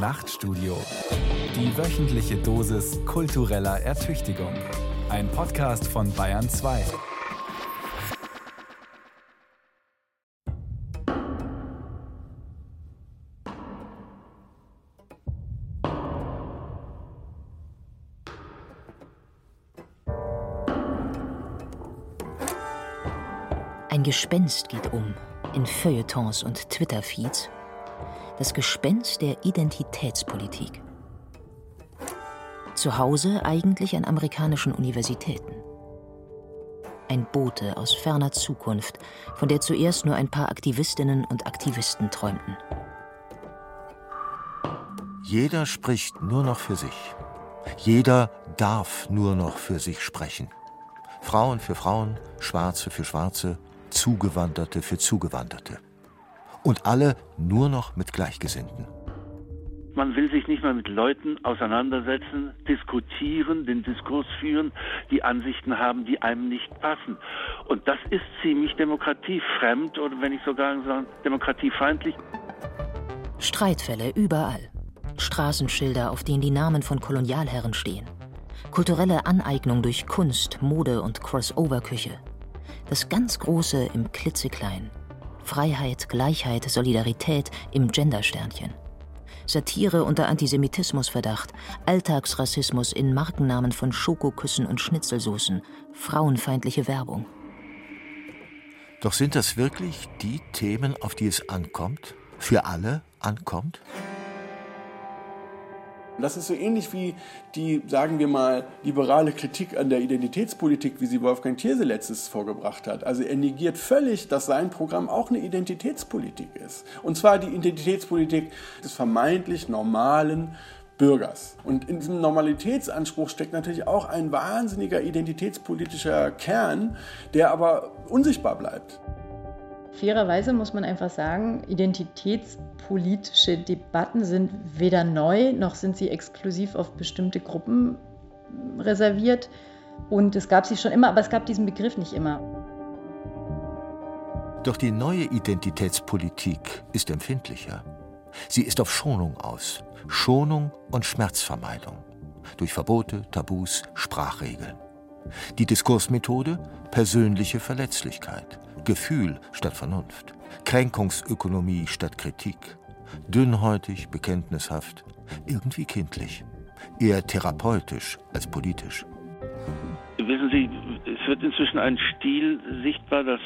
Nachtstudio. Die wöchentliche Dosis kultureller Ertüchtigung. Ein Podcast von Bayern 2. Ein Gespenst geht um in Feuilletons und Twitter-Feeds. Das Gespenst der Identitätspolitik. Zu Hause eigentlich an amerikanischen Universitäten. Ein Bote aus ferner Zukunft, von der zuerst nur ein paar Aktivistinnen und Aktivisten träumten. Jeder spricht nur noch für sich. Jeder darf nur noch für sich sprechen. Frauen für Frauen, Schwarze für Schwarze, Zugewanderte für Zugewanderte. Und alle nur noch mit Gleichgesinnten. Man will sich nicht mehr mit Leuten auseinandersetzen, diskutieren, den Diskurs führen, die Ansichten haben, die einem nicht passen. Und das ist ziemlich demokratiefremd oder wenn ich sogar sagen, demokratiefeindlich. Streitfälle überall. Straßenschilder, auf denen die Namen von Kolonialherren stehen. Kulturelle Aneignung durch Kunst, Mode und Crossover-Küche. Das ganz Große im Klitzeklein. Freiheit, Gleichheit, Solidarität im Gendersternchen. Satire unter Antisemitismusverdacht, Alltagsrassismus in Markennamen von Schokoküssen und Schnitzelsoßen, frauenfeindliche Werbung. Doch sind das wirklich die Themen, auf die es ankommt? Für alle ankommt? Das ist so ähnlich wie die, sagen wir mal, liberale Kritik an der Identitätspolitik, wie sie Wolfgang Thierse letztes vorgebracht hat. Also er negiert völlig, dass sein Programm auch eine Identitätspolitik ist. Und zwar die Identitätspolitik des vermeintlich normalen Bürgers. Und in diesem Normalitätsanspruch steckt natürlich auch ein wahnsinniger identitätspolitischer Kern, der aber unsichtbar bleibt. Fairerweise muss man einfach sagen, identitätspolitische Debatten sind weder neu, noch sind sie exklusiv auf bestimmte Gruppen reserviert. Und es gab sie schon immer, aber es gab diesen Begriff nicht immer. Doch die neue Identitätspolitik ist empfindlicher. Sie ist auf Schonung aus. Schonung und Schmerzvermeidung. Durch Verbote, Tabus, Sprachregeln. Die Diskursmethode persönliche Verletzlichkeit. Gefühl statt Vernunft, Kränkungsökonomie statt Kritik, dünnhäutig, bekenntnishaft, irgendwie kindlich, eher therapeutisch als politisch. Wissen Sie, es wird inzwischen ein Stil sichtbar, dass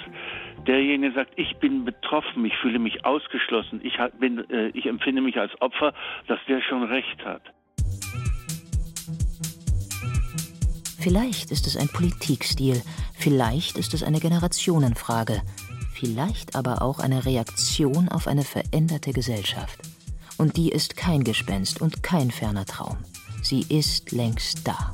derjenige sagt, ich bin betroffen, ich fühle mich ausgeschlossen, ich, bin, äh, ich empfinde mich als Opfer, dass der schon recht hat. Vielleicht ist es ein Politikstil, vielleicht ist es eine Generationenfrage, vielleicht aber auch eine Reaktion auf eine veränderte Gesellschaft. Und die ist kein Gespenst und kein ferner Traum. Sie ist längst da.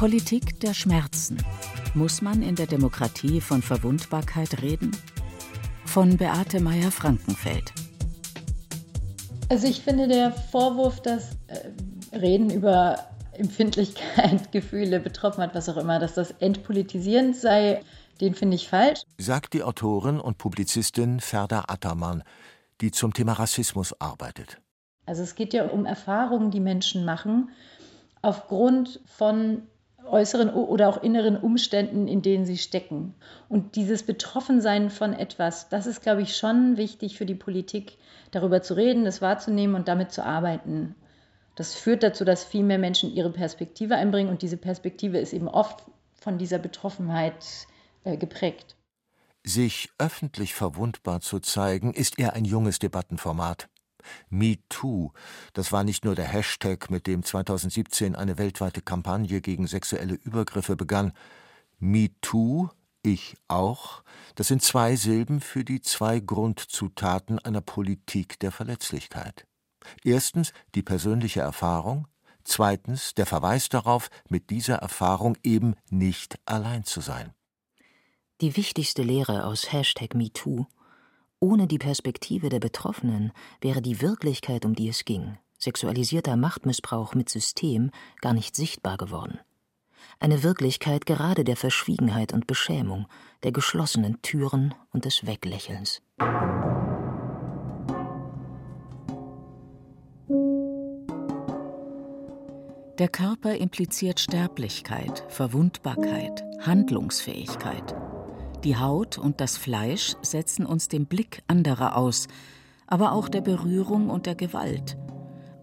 Politik der Schmerzen. Muss man in der Demokratie von Verwundbarkeit reden? Von Beate Meyer-Frankenfeld. Also ich finde der Vorwurf, dass äh, Reden über Empfindlichkeit, Gefühle, Betroffenheit, was auch immer, dass das entpolitisierend sei, den finde ich falsch. Sagt die Autorin und Publizistin Ferda Attermann, die zum Thema Rassismus arbeitet. Also es geht ja um Erfahrungen, die Menschen machen, aufgrund von äußeren oder auch inneren Umständen, in denen sie stecken. Und dieses Betroffensein von etwas, das ist, glaube ich, schon wichtig für die Politik, darüber zu reden, das wahrzunehmen und damit zu arbeiten. Das führt dazu, dass viel mehr Menschen ihre Perspektive einbringen und diese Perspektive ist eben oft von dieser Betroffenheit äh, geprägt. Sich öffentlich verwundbar zu zeigen, ist eher ein junges Debattenformat. MeToo, das war nicht nur der Hashtag, mit dem 2017 eine weltweite Kampagne gegen sexuelle Übergriffe begann. MeToo, ich auch, das sind zwei Silben für die zwei Grundzutaten einer Politik der Verletzlichkeit. Erstens die persönliche Erfahrung, zweitens der Verweis darauf, mit dieser Erfahrung eben nicht allein zu sein. Die wichtigste Lehre aus Hashtag MeToo ohne die Perspektive der Betroffenen wäre die Wirklichkeit, um die es ging, sexualisierter Machtmissbrauch mit System gar nicht sichtbar geworden. Eine Wirklichkeit gerade der Verschwiegenheit und Beschämung, der geschlossenen Türen und des Weglächelns. Der Körper impliziert Sterblichkeit, Verwundbarkeit, Handlungsfähigkeit. Die Haut und das Fleisch setzen uns dem Blick anderer aus, aber auch der Berührung und der Gewalt.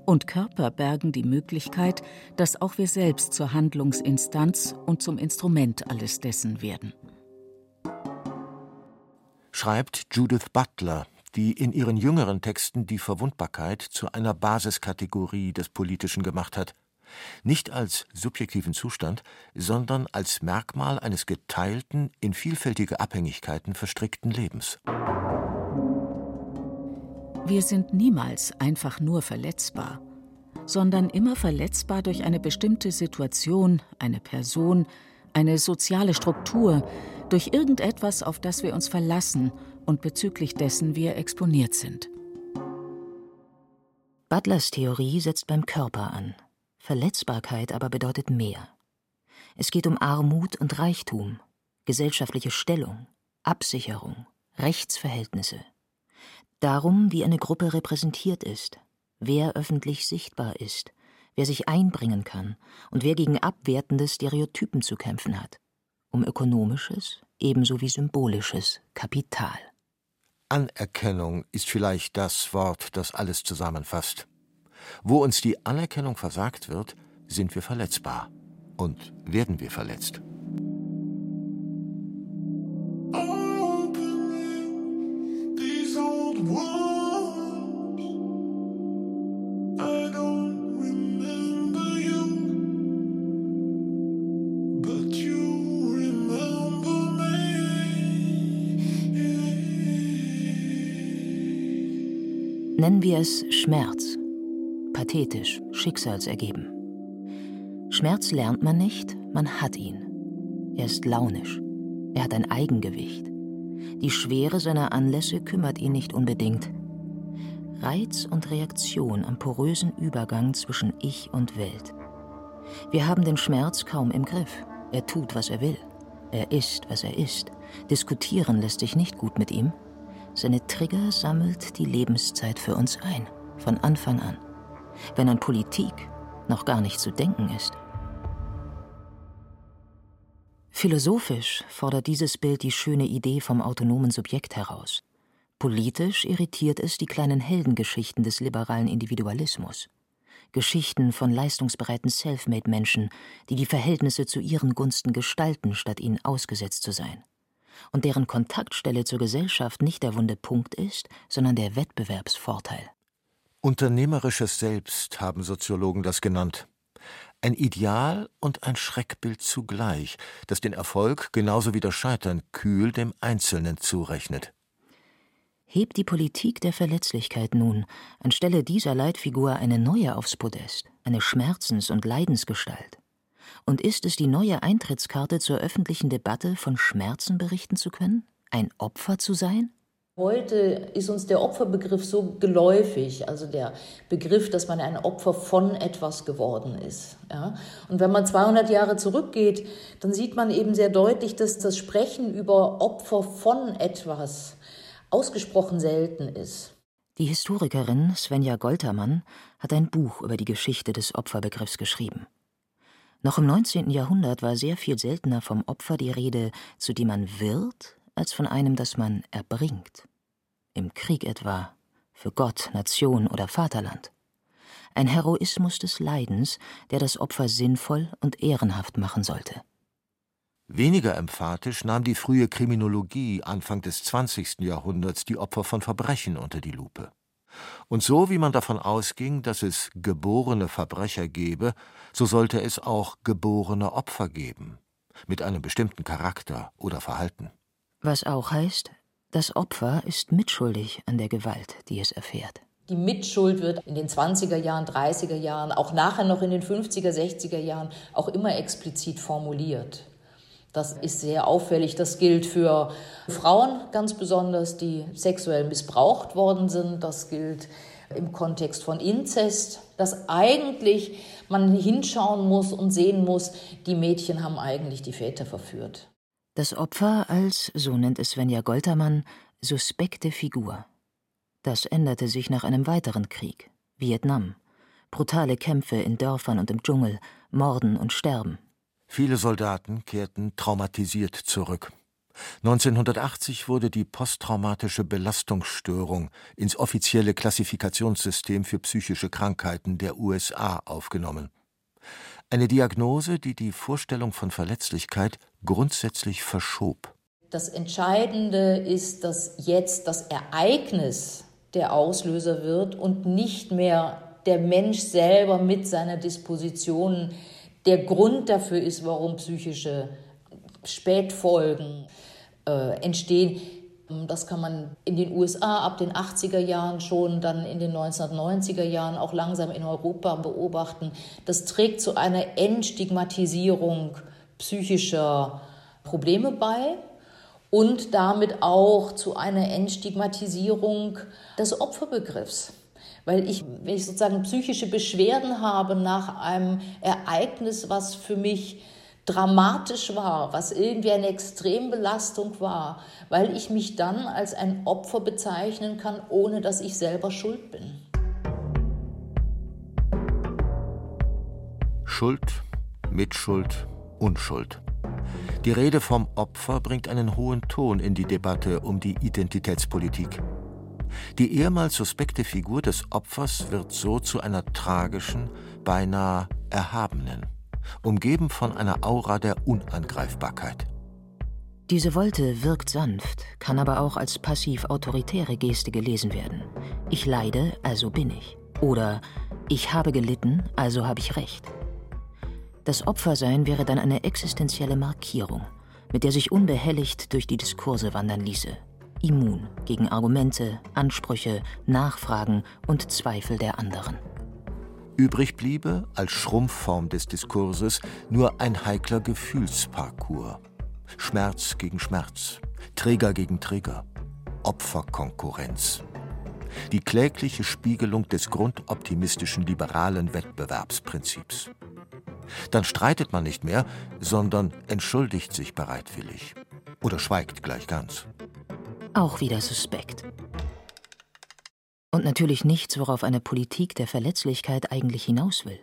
Und Körper bergen die Möglichkeit, dass auch wir selbst zur Handlungsinstanz und zum Instrument alles dessen werden. Schreibt Judith Butler, die in ihren jüngeren Texten die Verwundbarkeit zu einer Basiskategorie des Politischen gemacht hat nicht als subjektiven Zustand, sondern als Merkmal eines geteilten, in vielfältige Abhängigkeiten verstrickten Lebens. Wir sind niemals einfach nur verletzbar, sondern immer verletzbar durch eine bestimmte Situation, eine Person, eine soziale Struktur, durch irgendetwas, auf das wir uns verlassen und bezüglich dessen wir exponiert sind. Butlers Theorie setzt beim Körper an. Verletzbarkeit aber bedeutet mehr. Es geht um Armut und Reichtum, gesellschaftliche Stellung, Absicherung, Rechtsverhältnisse. Darum, wie eine Gruppe repräsentiert ist, wer öffentlich sichtbar ist, wer sich einbringen kann und wer gegen abwertende Stereotypen zu kämpfen hat. Um ökonomisches ebenso wie symbolisches Kapital. Anerkennung ist vielleicht das Wort, das alles zusammenfasst. Wo uns die Anerkennung versagt wird, sind wir verletzbar und werden wir verletzt. Nennen wir es Schmerz pathetisch, schicksalsergeben. Schmerz lernt man nicht, man hat ihn. Er ist launisch. Er hat ein Eigengewicht. Die Schwere seiner Anlässe kümmert ihn nicht unbedingt. Reiz und Reaktion am porösen Übergang zwischen Ich und Welt. Wir haben den Schmerz kaum im Griff. Er tut, was er will. Er ist, was er ist. Diskutieren lässt sich nicht gut mit ihm. Seine Trigger sammelt die Lebenszeit für uns ein, von Anfang an wenn an Politik noch gar nicht zu denken ist. Philosophisch fordert dieses Bild die schöne Idee vom autonomen Subjekt heraus. Politisch irritiert es die kleinen Heldengeschichten des liberalen Individualismus. Geschichten von leistungsbereiten Selfmade-Menschen, die die Verhältnisse zu ihren Gunsten gestalten, statt ihnen ausgesetzt zu sein. Und deren Kontaktstelle zur Gesellschaft nicht der wunde Punkt ist, sondern der Wettbewerbsvorteil. Unternehmerisches Selbst haben Soziologen das genannt. Ein Ideal und ein Schreckbild zugleich, das den Erfolg genauso wie das Scheitern kühl dem Einzelnen zurechnet. Hebt die Politik der Verletzlichkeit nun anstelle dieser Leitfigur eine neue aufs Podest, eine Schmerzens- und Leidensgestalt? Und ist es die neue Eintrittskarte zur öffentlichen Debatte, von Schmerzen berichten zu können? Ein Opfer zu sein? Heute ist uns der Opferbegriff so geläufig, also der Begriff, dass man ein Opfer von etwas geworden ist. Ja? Und wenn man 200 Jahre zurückgeht, dann sieht man eben sehr deutlich, dass das Sprechen über Opfer von etwas ausgesprochen selten ist. Die Historikerin Svenja Goltermann hat ein Buch über die Geschichte des Opferbegriffs geschrieben. Noch im 19. Jahrhundert war sehr viel seltener vom Opfer die Rede, zu dem man wird, als von einem, das man erbringt. Im Krieg etwa, für Gott, Nation oder Vaterland. Ein Heroismus des Leidens, der das Opfer sinnvoll und ehrenhaft machen sollte. Weniger emphatisch nahm die frühe Kriminologie Anfang des 20. Jahrhunderts die Opfer von Verbrechen unter die Lupe. Und so wie man davon ausging, dass es geborene Verbrecher gebe, so sollte es auch geborene Opfer geben, mit einem bestimmten Charakter oder Verhalten. Was auch heißt, das Opfer ist mitschuldig an der Gewalt, die es erfährt. Die Mitschuld wird in den 20er Jahren, 30er Jahren, auch nachher noch in den 50er, 60er Jahren auch immer explizit formuliert. Das ist sehr auffällig. Das gilt für Frauen ganz besonders, die sexuell missbraucht worden sind. Das gilt im Kontext von Inzest, dass eigentlich man hinschauen muss und sehen muss, die Mädchen haben eigentlich die Väter verführt. Das Opfer als, so nennt es Svenja Goltermann, suspekte Figur. Das änderte sich nach einem weiteren Krieg, Vietnam. Brutale Kämpfe in Dörfern und im Dschungel, Morden und Sterben. Viele Soldaten kehrten traumatisiert zurück. 1980 wurde die posttraumatische Belastungsstörung ins offizielle Klassifikationssystem für psychische Krankheiten der USA aufgenommen. Eine Diagnose, die die Vorstellung von Verletzlichkeit grundsätzlich verschob. Das Entscheidende ist, dass jetzt das Ereignis der Auslöser wird und nicht mehr der Mensch selber mit seiner Disposition der Grund dafür ist, warum psychische Spätfolgen äh, entstehen. Das kann man in den USA ab den 80er Jahren schon, dann in den 1990er Jahren auch langsam in Europa beobachten. Das trägt zu einer Entstigmatisierung psychischer Probleme bei und damit auch zu einer Entstigmatisierung des Opferbegriffs. Weil ich, wenn ich sozusagen psychische Beschwerden habe nach einem Ereignis, was für mich dramatisch war, was irgendwie eine Extrembelastung war, weil ich mich dann als ein Opfer bezeichnen kann, ohne dass ich selber schuld bin. Schuld, Mitschuld, Unschuld. Die Rede vom Opfer bringt einen hohen Ton in die Debatte um die Identitätspolitik. Die ehemals suspekte Figur des Opfers wird so zu einer tragischen, beinahe erhabenen umgeben von einer Aura der Unangreifbarkeit. Diese Wolte wirkt sanft, kann aber auch als passiv-autoritäre Geste gelesen werden. Ich leide, also bin ich. Oder ich habe gelitten, also habe ich Recht. Das Opfersein wäre dann eine existenzielle Markierung, mit der sich unbehelligt durch die Diskurse wandern ließe. Immun gegen Argumente, Ansprüche, Nachfragen und Zweifel der anderen. Übrig bliebe, als Schrumpfform des Diskurses, nur ein heikler Gefühlsparcours. Schmerz gegen Schmerz, Träger gegen Träger, Opferkonkurrenz. Die klägliche Spiegelung des grundoptimistischen liberalen Wettbewerbsprinzips. Dann streitet man nicht mehr, sondern entschuldigt sich bereitwillig. Oder schweigt gleich ganz. Auch wieder suspekt. Und natürlich nichts, worauf eine Politik der Verletzlichkeit eigentlich hinaus will.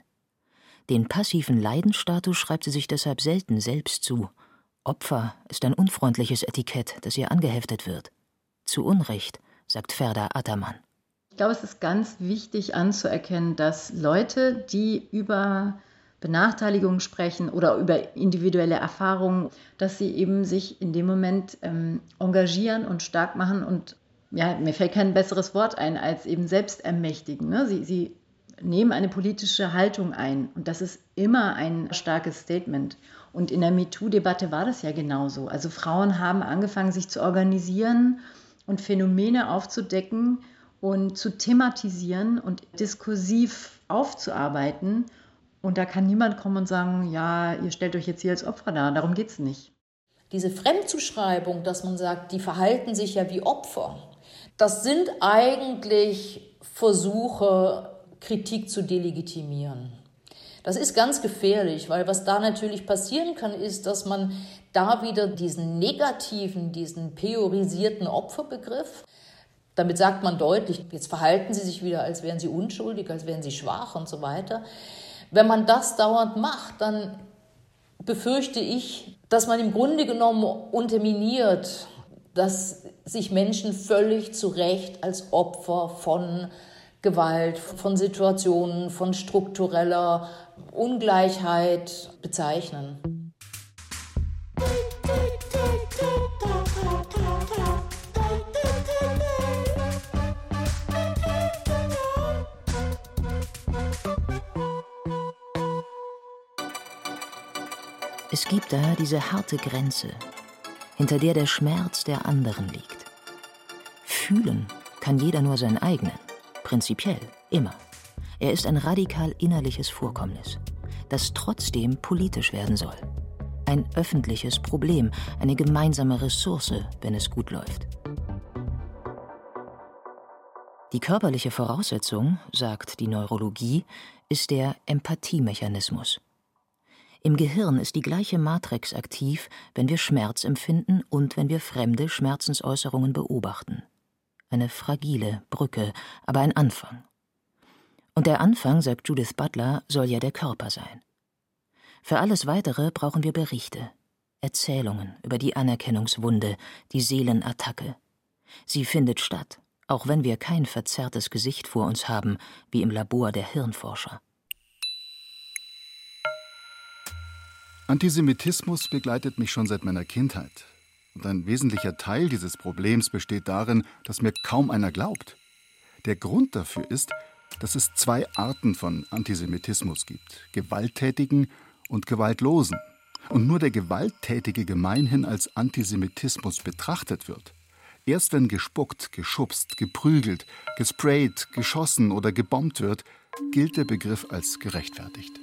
Den passiven Leidensstatus schreibt sie sich deshalb selten selbst zu. Opfer ist ein unfreundliches Etikett, das ihr angeheftet wird. Zu Unrecht, sagt Ferda Attermann. Ich glaube, es ist ganz wichtig anzuerkennen, dass Leute, die über Benachteiligungen sprechen oder über individuelle Erfahrungen, dass sie eben sich in dem Moment ähm, engagieren und stark machen und ja, mir fällt kein besseres Wort ein als eben selbst ermächtigen. Ne? Sie, sie nehmen eine politische Haltung ein und das ist immer ein starkes Statement. Und in der MeToo-Debatte war das ja genauso. Also Frauen haben angefangen, sich zu organisieren und Phänomene aufzudecken und zu thematisieren und diskursiv aufzuarbeiten. Und da kann niemand kommen und sagen, ja, ihr stellt euch jetzt hier als Opfer dar. Darum geht es nicht. Diese Fremdzuschreibung, dass man sagt, die verhalten sich ja wie Opfer, das sind eigentlich Versuche, Kritik zu delegitimieren. Das ist ganz gefährlich, weil was da natürlich passieren kann, ist, dass man da wieder diesen negativen, diesen priorisierten Opferbegriff, damit sagt man deutlich, jetzt verhalten sie sich wieder, als wären sie unschuldig, als wären sie schwach und so weiter. Wenn man das dauernd macht, dann befürchte ich, dass man im Grunde genommen unterminiert, dass sich Menschen völlig zu Recht als Opfer von Gewalt, von Situationen, von struktureller Ungleichheit bezeichnen. Es gibt da diese harte Grenze, hinter der der Schmerz der anderen liegt. Fühlen kann jeder nur seinen eigenen, prinzipiell, immer. Er ist ein radikal innerliches Vorkommnis, das trotzdem politisch werden soll. Ein öffentliches Problem, eine gemeinsame Ressource, wenn es gut läuft. Die körperliche Voraussetzung, sagt die Neurologie, ist der Empathiemechanismus. Im Gehirn ist die gleiche Matrix aktiv, wenn wir Schmerz empfinden und wenn wir fremde Schmerzensäußerungen beobachten. Eine fragile Brücke, aber ein Anfang. Und der Anfang, sagt Judith Butler, soll ja der Körper sein. Für alles Weitere brauchen wir Berichte, Erzählungen über die Anerkennungswunde, die Seelenattacke. Sie findet statt, auch wenn wir kein verzerrtes Gesicht vor uns haben, wie im Labor der Hirnforscher. Antisemitismus begleitet mich schon seit meiner Kindheit. Und ein wesentlicher Teil dieses Problems besteht darin, dass mir kaum einer glaubt. Der Grund dafür ist, dass es zwei Arten von Antisemitismus gibt: gewalttätigen und gewaltlosen. Und nur der Gewalttätige gemeinhin als Antisemitismus betrachtet wird. Erst wenn gespuckt, geschubst, geprügelt, gesprayt, geschossen oder gebombt wird, gilt der Begriff als gerechtfertigt.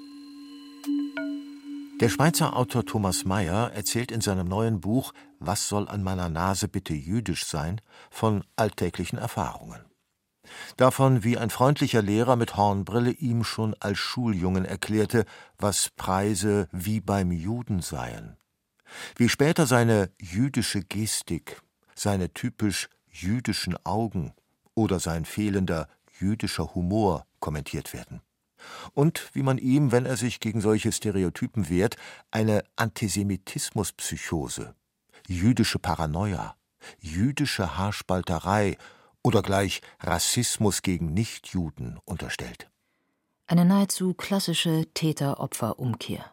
Der Schweizer Autor Thomas Mayer erzählt in seinem neuen Buch Was soll an meiner Nase bitte jüdisch sein? von alltäglichen Erfahrungen. Davon, wie ein freundlicher Lehrer mit Hornbrille ihm schon als Schuljungen erklärte, was Preise wie beim Juden seien. Wie später seine jüdische Gestik, seine typisch jüdischen Augen oder sein fehlender jüdischer Humor kommentiert werden und wie man ihm, wenn er sich gegen solche Stereotypen wehrt, eine Antisemitismuspsychose, jüdische Paranoia, jüdische Haarspalterei oder gleich Rassismus gegen Nichtjuden unterstellt. Eine nahezu klassische Täter-Opfer-Umkehr.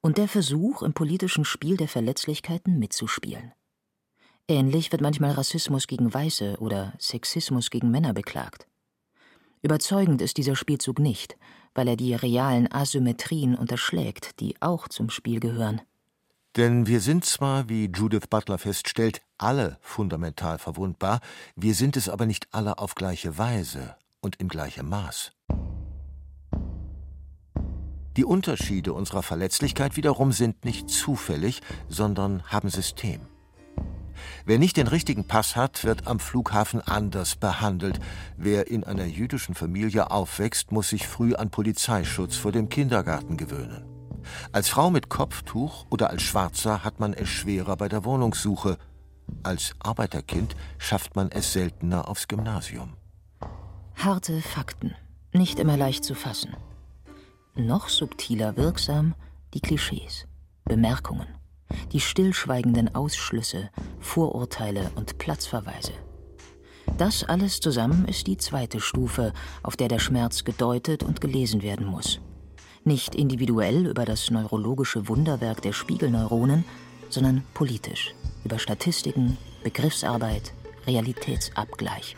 Und der Versuch, im politischen Spiel der Verletzlichkeiten mitzuspielen. Ähnlich wird manchmal Rassismus gegen Weiße oder Sexismus gegen Männer beklagt. Überzeugend ist dieser Spielzug nicht, weil er die realen Asymmetrien unterschlägt, die auch zum Spiel gehören. Denn wir sind zwar, wie Judith Butler feststellt, alle fundamental verwundbar, wir sind es aber nicht alle auf gleiche Weise und in gleichem Maß. Die Unterschiede unserer Verletzlichkeit wiederum sind nicht zufällig, sondern haben System. Wer nicht den richtigen Pass hat, wird am Flughafen anders behandelt. Wer in einer jüdischen Familie aufwächst, muss sich früh an Polizeischutz vor dem Kindergarten gewöhnen. Als Frau mit Kopftuch oder als Schwarzer hat man es schwerer bei der Wohnungssuche. Als Arbeiterkind schafft man es seltener aufs Gymnasium. Harte Fakten, nicht immer leicht zu fassen. Noch subtiler wirksam die Klischees, Bemerkungen die stillschweigenden Ausschlüsse, Vorurteile und Platzverweise. Das alles zusammen ist die zweite Stufe, auf der der Schmerz gedeutet und gelesen werden muss. Nicht individuell über das neurologische Wunderwerk der Spiegelneuronen, sondern politisch über Statistiken, Begriffsarbeit, Realitätsabgleich.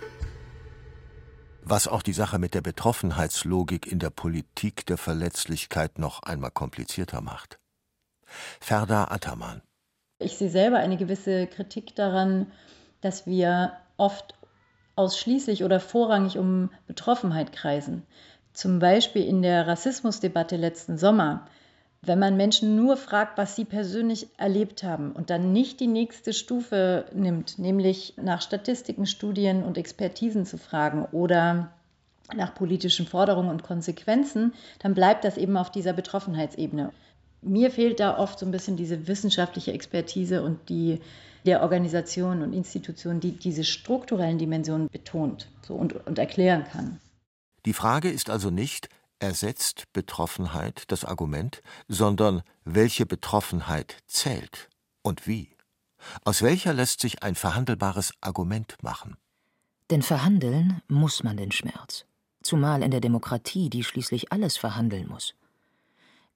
Was auch die Sache mit der Betroffenheitslogik in der Politik der Verletzlichkeit noch einmal komplizierter macht. Ferda Attermann. Ich sehe selber eine gewisse Kritik daran, dass wir oft ausschließlich oder vorrangig um Betroffenheit kreisen. Zum Beispiel in der Rassismusdebatte letzten Sommer. Wenn man Menschen nur fragt, was sie persönlich erlebt haben und dann nicht die nächste Stufe nimmt, nämlich nach Statistiken, Studien und Expertisen zu fragen oder nach politischen Forderungen und Konsequenzen, dann bleibt das eben auf dieser Betroffenheitsebene mir fehlt da oft so ein bisschen diese wissenschaftliche Expertise und die der Organisation und Institutionen, die diese strukturellen Dimensionen betont so und, und erklären kann. Die Frage ist also nicht, ersetzt Betroffenheit das Argument, sondern welche Betroffenheit zählt und wie. Aus welcher lässt sich ein verhandelbares Argument machen? Denn verhandeln muss man den Schmerz, zumal in der Demokratie, die schließlich alles verhandeln muss.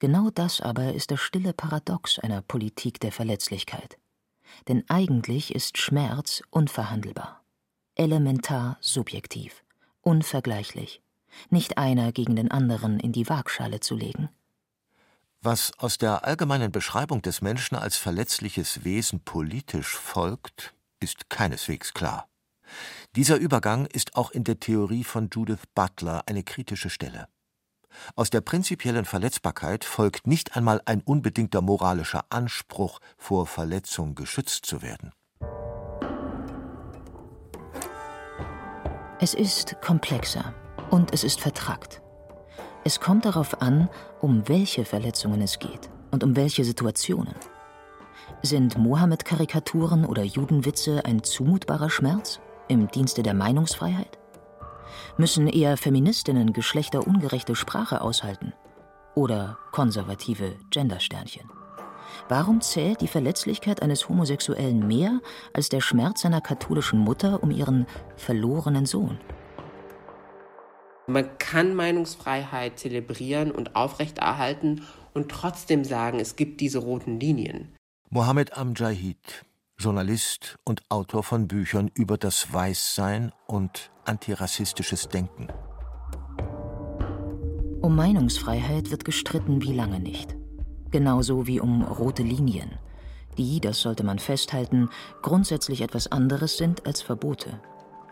Genau das aber ist das stille Paradox einer Politik der Verletzlichkeit. Denn eigentlich ist Schmerz unverhandelbar, elementar subjektiv, unvergleichlich, nicht einer gegen den anderen in die Waagschale zu legen. Was aus der allgemeinen Beschreibung des Menschen als verletzliches Wesen politisch folgt, ist keineswegs klar. Dieser Übergang ist auch in der Theorie von Judith Butler eine kritische Stelle. Aus der prinzipiellen Verletzbarkeit folgt nicht einmal ein unbedingter moralischer Anspruch, vor Verletzung geschützt zu werden. Es ist komplexer und es ist vertrackt. Es kommt darauf an, um welche Verletzungen es geht und um welche Situationen. Sind Mohammed-Karikaturen oder Judenwitze ein zumutbarer Schmerz im Dienste der Meinungsfreiheit? Müssen eher Feministinnen geschlechterungerechte Sprache aushalten oder konservative Gendersternchen? Warum zählt die Verletzlichkeit eines Homosexuellen mehr als der Schmerz seiner katholischen Mutter um ihren verlorenen Sohn? Man kann Meinungsfreiheit zelebrieren und aufrechterhalten und trotzdem sagen, es gibt diese roten Linien. Mohammed Amjahid, Journalist und Autor von Büchern über das Weißsein und antirassistisches Denken. Um Meinungsfreiheit wird gestritten wie lange nicht. Genauso wie um rote Linien, die, das sollte man festhalten, grundsätzlich etwas anderes sind als Verbote.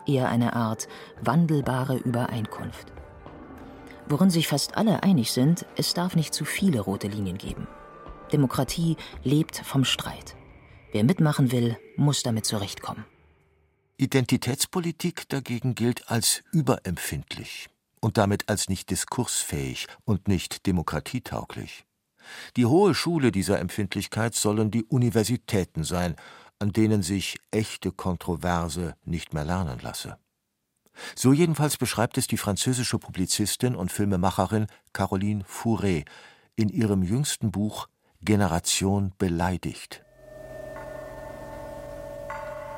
Eher eine Art wandelbare Übereinkunft. Worin sich fast alle einig sind, es darf nicht zu viele rote Linien geben. Demokratie lebt vom Streit. Wer mitmachen will, muss damit zurechtkommen. Identitätspolitik dagegen gilt als überempfindlich und damit als nicht diskursfähig und nicht demokratietauglich. Die hohe Schule dieser Empfindlichkeit sollen die Universitäten sein, an denen sich echte Kontroverse nicht mehr lernen lasse. So jedenfalls beschreibt es die französische Publizistin und Filmemacherin Caroline Fourré in ihrem jüngsten Buch Generation beleidigt.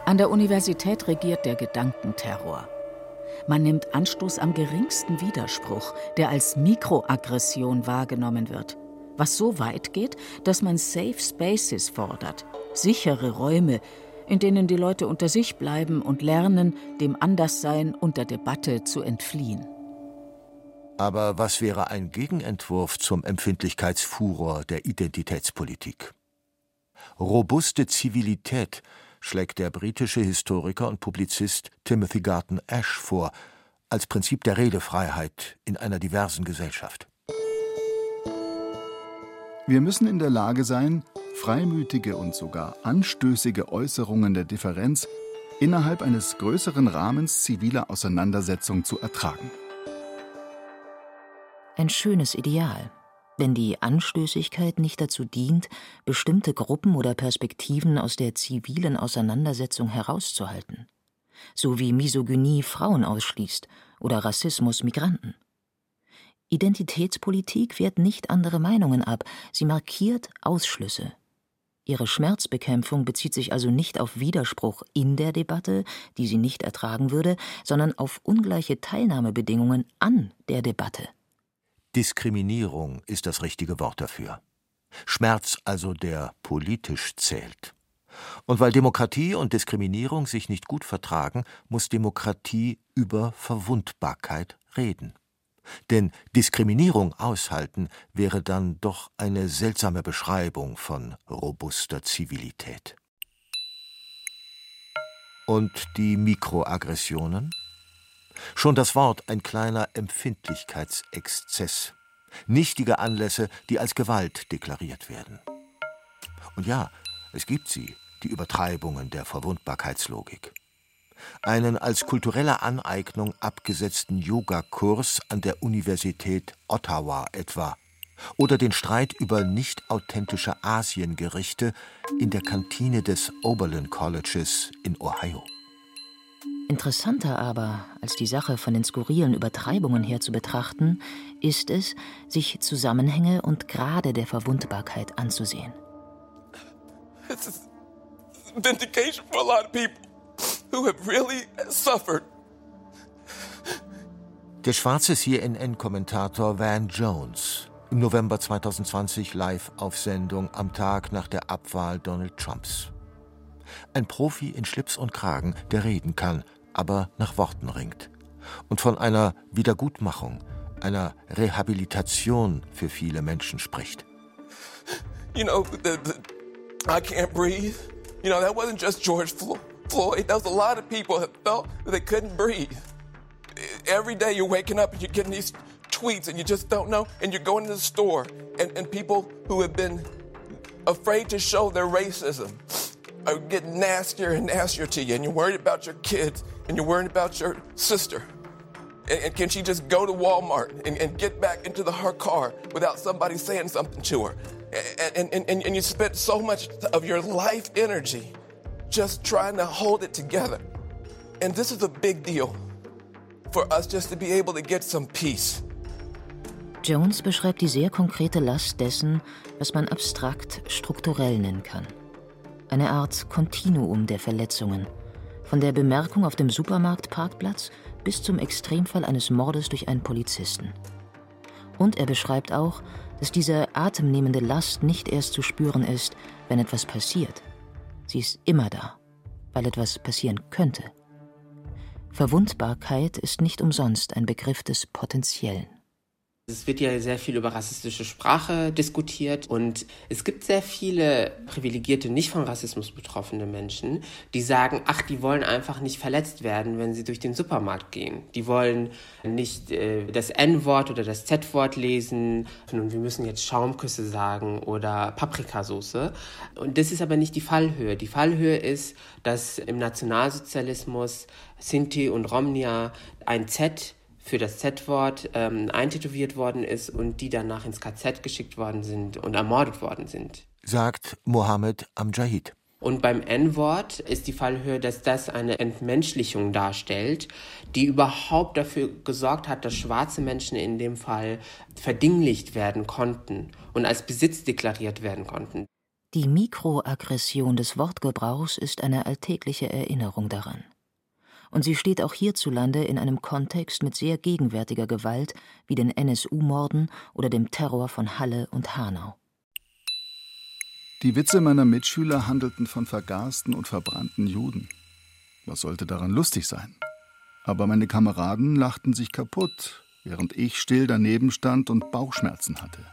An der Universität regiert der Gedankenterror. Man nimmt Anstoß am geringsten Widerspruch, der als Mikroaggression wahrgenommen wird, was so weit geht, dass man Safe Spaces fordert, sichere Räume, in denen die Leute unter sich bleiben und lernen, dem Anderssein unter Debatte zu entfliehen. Aber was wäre ein Gegenentwurf zum Empfindlichkeitsfuror der Identitätspolitik? Robuste Zivilität schlägt der britische Historiker und Publizist Timothy Garton Ash vor, als Prinzip der Redefreiheit in einer diversen Gesellschaft. Wir müssen in der Lage sein, freimütige und sogar anstößige Äußerungen der Differenz innerhalb eines größeren Rahmens ziviler Auseinandersetzung zu ertragen. Ein schönes Ideal, wenn die Anstößigkeit nicht dazu dient, bestimmte Gruppen oder Perspektiven aus der zivilen Auseinandersetzung herauszuhalten, so wie Misogynie Frauen ausschließt oder Rassismus Migranten. Identitätspolitik wehrt nicht andere Meinungen ab, sie markiert Ausschlüsse. Ihre Schmerzbekämpfung bezieht sich also nicht auf Widerspruch in der Debatte, die sie nicht ertragen würde, sondern auf ungleiche Teilnahmebedingungen an der Debatte. Diskriminierung ist das richtige Wort dafür. Schmerz also, der politisch zählt. Und weil Demokratie und Diskriminierung sich nicht gut vertragen, muss Demokratie über Verwundbarkeit reden. Denn Diskriminierung aushalten wäre dann doch eine seltsame Beschreibung von robuster Zivilität. Und die Mikroaggressionen? Schon das Wort ein kleiner Empfindlichkeitsexzess. Nichtige Anlässe, die als Gewalt deklariert werden. Und ja, es gibt sie, die Übertreibungen der Verwundbarkeitslogik. Einen als kulturelle Aneignung abgesetzten Yogakurs an der Universität Ottawa etwa. Oder den Streit über nicht authentische Asiengerichte in der Kantine des Oberlin Colleges in Ohio. Interessanter aber, als die Sache von den skurrilen Übertreibungen her zu betrachten, ist es, sich Zusammenhänge und Grade der Verwundbarkeit anzusehen. Is vindication for a lot of people who have really suffered. Der schwarze CNN-Kommentator Van Jones im November 2020 live auf Sendung am Tag nach der Abwahl Donald Trumps. Ein Profi in Schlips und Kragen, der reden kann, aber nach Worten ringt und von einer Wiedergutmachung, einer Rehabilitation für viele Menschen spricht. You know, the, the, I can't breathe. You know, that wasn't just George Floyd. That was a lot of people that felt that they couldn't breathe. Every day you're waking up and you're getting these tweets and you just don't know. And you're going to the store and, and people who have been afraid to show their racism are getting nastier and nastier to you, and you're worried about your kids, and you're worried about your sister. And, and can she just go to Walmart and, and, get back into the, her car without somebody saying something to her? And, and, and, and you spent so much of your life energy just trying to hold it together. And this is a big deal for us just to be able to get some peace. Jones beschreibt die sehr konkrete Last dessen, was man abstrakt strukturell nennen kann. Eine Art Kontinuum der Verletzungen. Von der Bemerkung auf dem Supermarktparkplatz bis zum Extremfall eines Mordes durch einen Polizisten. Und er beschreibt auch, dass diese atemnehmende Last nicht erst zu spüren ist, wenn etwas passiert. Sie ist immer da, weil etwas passieren könnte. Verwundbarkeit ist nicht umsonst ein Begriff des Potenziellen. Es wird ja sehr viel über rassistische Sprache diskutiert und es gibt sehr viele privilegierte, nicht von Rassismus betroffene Menschen, die sagen, ach, die wollen einfach nicht verletzt werden, wenn sie durch den Supermarkt gehen. Die wollen nicht äh, das N-Wort oder das Z-Wort lesen und wir müssen jetzt Schaumküsse sagen oder Paprikasauce. Und das ist aber nicht die Fallhöhe. Die Fallhöhe ist, dass im Nationalsozialismus Sinti und Romnia ein Z für das Z-Wort ähm, eintätowiert worden ist und die danach ins KZ geschickt worden sind und ermordet worden sind. Sagt Mohammed Amjahid. Und beim N-Wort ist die Fallhöhe, dass das eine Entmenschlichung darstellt, die überhaupt dafür gesorgt hat, dass schwarze Menschen in dem Fall verdinglicht werden konnten und als Besitz deklariert werden konnten. Die Mikroaggression des Wortgebrauchs ist eine alltägliche Erinnerung daran und sie steht auch hierzulande in einem Kontext mit sehr gegenwärtiger Gewalt wie den NSU-Morden oder dem Terror von Halle und Hanau. Die Witze meiner Mitschüler handelten von vergasten und verbrannten Juden. Was sollte daran lustig sein? Aber meine Kameraden lachten sich kaputt, während ich still daneben stand und Bauchschmerzen hatte.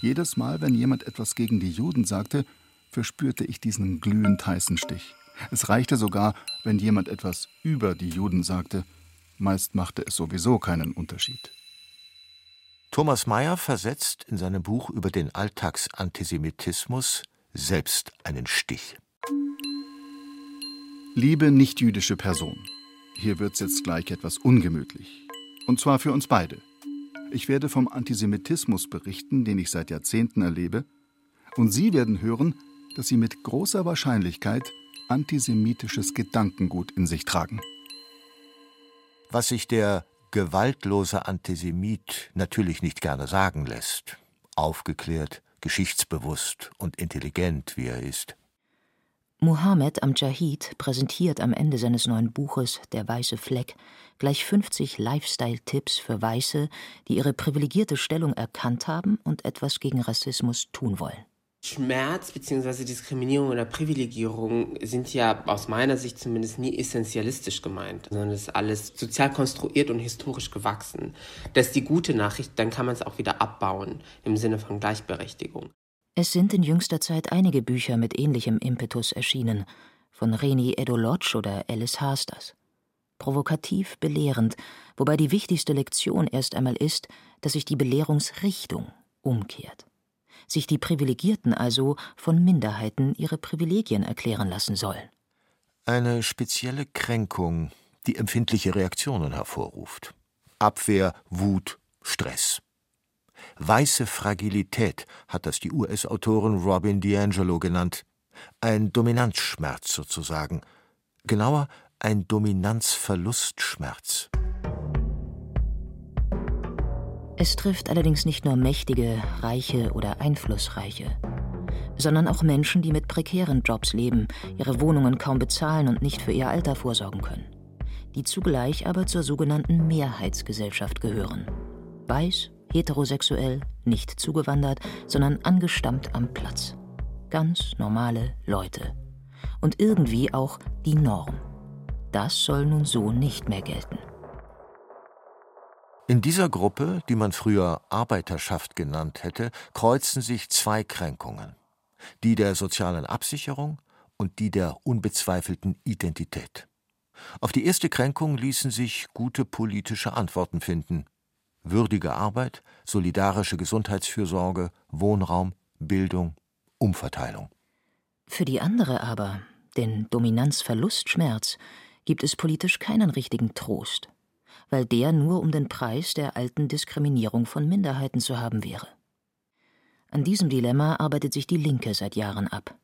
Jedes Mal, wenn jemand etwas gegen die Juden sagte, verspürte ich diesen glühend heißen Stich. Es reichte sogar, wenn jemand etwas über die Juden sagte, meist machte es sowieso keinen Unterschied. Thomas Mayer versetzt in seinem Buch über den Alltagsantisemitismus selbst einen Stich. Liebe nichtjüdische Person, hier wird's jetzt gleich etwas ungemütlich. Und zwar für uns beide. Ich werde vom Antisemitismus berichten, den ich seit Jahrzehnten erlebe, und Sie werden hören, dass Sie mit großer Wahrscheinlichkeit antisemitisches Gedankengut in sich tragen. Was sich der gewaltlose Antisemit natürlich nicht gerne sagen lässt, aufgeklärt, geschichtsbewusst und intelligent wie er ist. Muhammad Amjahid präsentiert am Ende seines neuen Buches Der weiße Fleck gleich 50 Lifestyle-Tipps für Weiße, die ihre privilegierte Stellung erkannt haben und etwas gegen Rassismus tun wollen. Schmerz bzw. Diskriminierung oder Privilegierung sind ja aus meiner Sicht zumindest nie essentialistisch gemeint, sondern es ist alles sozial konstruiert und historisch gewachsen. Das ist die gute Nachricht, dann kann man es auch wieder abbauen im Sinne von Gleichberechtigung. Es sind in jüngster Zeit einige Bücher mit ähnlichem Impetus erschienen, von Reni Edolodge oder Alice Hasters. Provokativ belehrend, wobei die wichtigste Lektion erst einmal ist, dass sich die Belehrungsrichtung umkehrt sich die Privilegierten also von Minderheiten ihre Privilegien erklären lassen sollen. Eine spezielle Kränkung, die empfindliche Reaktionen hervorruft. Abwehr, Wut, Stress. Weiße Fragilität hat das die US-Autorin Robin DiAngelo genannt. Ein Dominanzschmerz sozusagen. Genauer, ein Dominanzverlustschmerz. Es trifft allerdings nicht nur Mächtige, Reiche oder Einflussreiche, sondern auch Menschen, die mit prekären Jobs leben, ihre Wohnungen kaum bezahlen und nicht für ihr Alter vorsorgen können, die zugleich aber zur sogenannten Mehrheitsgesellschaft gehören. Weiß, heterosexuell, nicht zugewandert, sondern angestammt am Platz. Ganz normale Leute. Und irgendwie auch die Norm. Das soll nun so nicht mehr gelten. In dieser Gruppe, die man früher Arbeiterschaft genannt hätte, kreuzen sich zwei Kränkungen, die der sozialen Absicherung und die der unbezweifelten Identität. Auf die erste Kränkung ließen sich gute politische Antworten finden. Würdige Arbeit, solidarische Gesundheitsfürsorge, Wohnraum, Bildung, Umverteilung. Für die andere aber, Den Dominanzverlustschmerz gibt es politisch keinen richtigen Trost, weil der nur um den Preis der alten Diskriminierung von Minderheiten zu haben wäre. An diesem Dilemma arbeitet sich die Linke seit Jahren ab.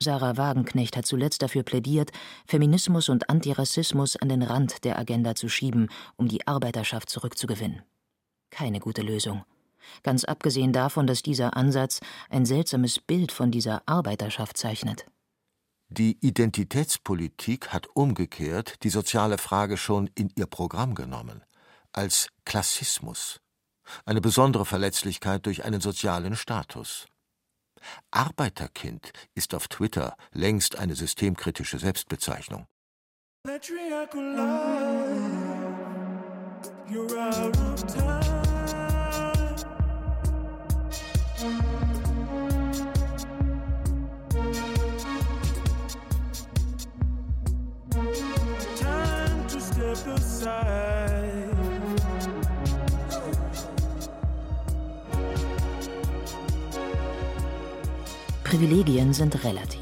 Sarah Wagenknecht hat zuletzt dafür plädiert, Feminismus und Antirassismus an den Rand der Agenda zu schieben, um die Arbeiterschaft zurückzugewinnen. Keine gute Lösung. Ganz abgesehen davon, dass dieser Ansatz ein seltsames Bild von dieser Arbeiterschaft zeichnet. Die Identitätspolitik hat umgekehrt die soziale Frage schon in ihr Programm genommen, als Klassismus, eine besondere Verletzlichkeit durch einen sozialen Status. Arbeiterkind ist auf Twitter längst eine systemkritische Selbstbezeichnung. You're out of time. Privilegien sind relativ.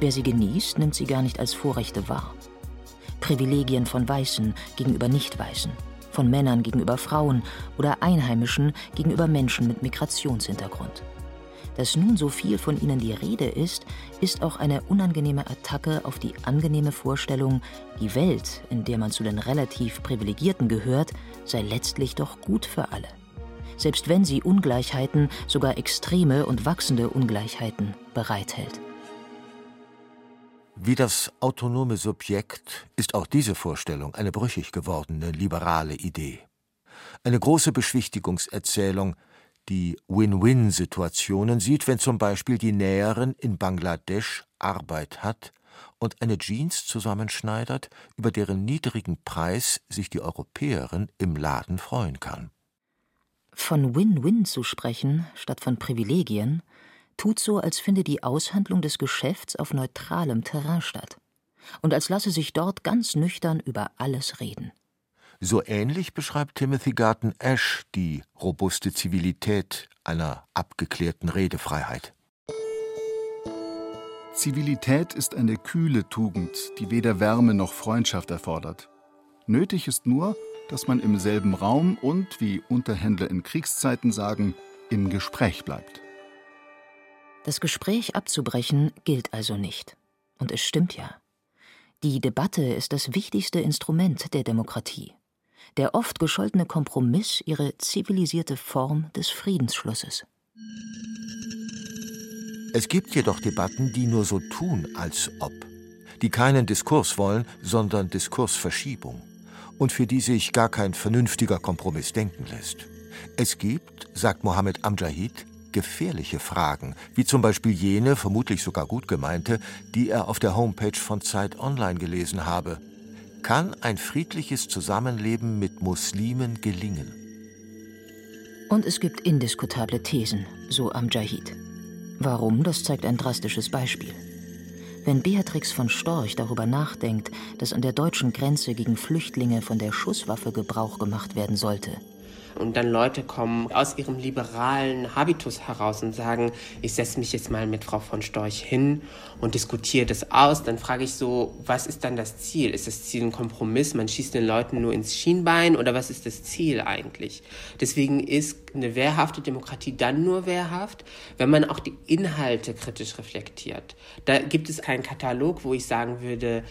Wer sie genießt, nimmt sie gar nicht als Vorrechte wahr. Privilegien von Weißen gegenüber Nicht-Weißen, von Männern gegenüber Frauen oder Einheimischen gegenüber Menschen mit Migrationshintergrund. Dass nun so viel von ihnen die Rede ist, ist auch eine unangenehme Attacke auf die angenehme Vorstellung, die Welt, in der man zu den relativ Privilegierten gehört, sei letztlich doch gut für alle. Selbst wenn sie Ungleichheiten, sogar extreme und wachsende Ungleichheiten, bereithält. Wie das autonome Subjekt ist auch diese Vorstellung eine brüchig gewordene liberale Idee. Eine große Beschwichtigungserzählung, die Win-Win-Situationen sieht, wenn zum Beispiel die Näherin in Bangladesch Arbeit hat und eine Jeans zusammenschneidert, über deren niedrigen Preis sich die Europäerin im Laden freuen kann. Von Win-Win zu sprechen, statt von Privilegien, tut so, als finde die Aushandlung des Geschäfts auf neutralem Terrain statt und als lasse sich dort ganz nüchtern über alles reden. So ähnlich beschreibt Timothy Garton Ash die robuste Zivilität einer abgeklärten Redefreiheit. Zivilität ist eine kühle Tugend, die weder Wärme noch Freundschaft erfordert. Nötig ist nur, dass man im selben Raum und, wie Unterhändler in Kriegszeiten sagen, im Gespräch bleibt. Das Gespräch abzubrechen gilt also nicht. Und es stimmt ja. Die Debatte ist das wichtigste Instrument der Demokratie der oft gescholtene Kompromiss ihre zivilisierte Form des Friedensschlusses. Es gibt jedoch Debatten, die nur so tun, als ob, die keinen Diskurs wollen, sondern Diskursverschiebung und für die sich gar kein vernünftiger Kompromiss denken lässt. Es gibt, sagt Mohammed Amjahid, gefährliche Fragen, wie zum Beispiel jene, vermutlich sogar gut gemeinte, die er auf der Homepage von Zeit Online gelesen habe. Kann ein friedliches Zusammenleben mit Muslimen gelingen? Und es gibt indiskutable Thesen, so Amjahid. Warum, das zeigt ein drastisches Beispiel. Wenn Beatrix von Storch darüber nachdenkt, dass an der deutschen Grenze gegen Flüchtlinge von der Schusswaffe Gebrauch gemacht werden sollte, und dann Leute kommen aus ihrem liberalen Habitus heraus und sagen, ich setze mich jetzt mal mit Frau von Storch hin und diskutiere das aus, dann frage ich so, was ist dann das Ziel? Ist das Ziel ein Kompromiss? Man schießt den Leuten nur ins Schienbein oder was ist das Ziel eigentlich? Deswegen ist eine wehrhafte Demokratie dann nur wehrhaft, wenn man auch die Inhalte kritisch reflektiert. Da gibt es keinen Katalog, wo ich sagen würde,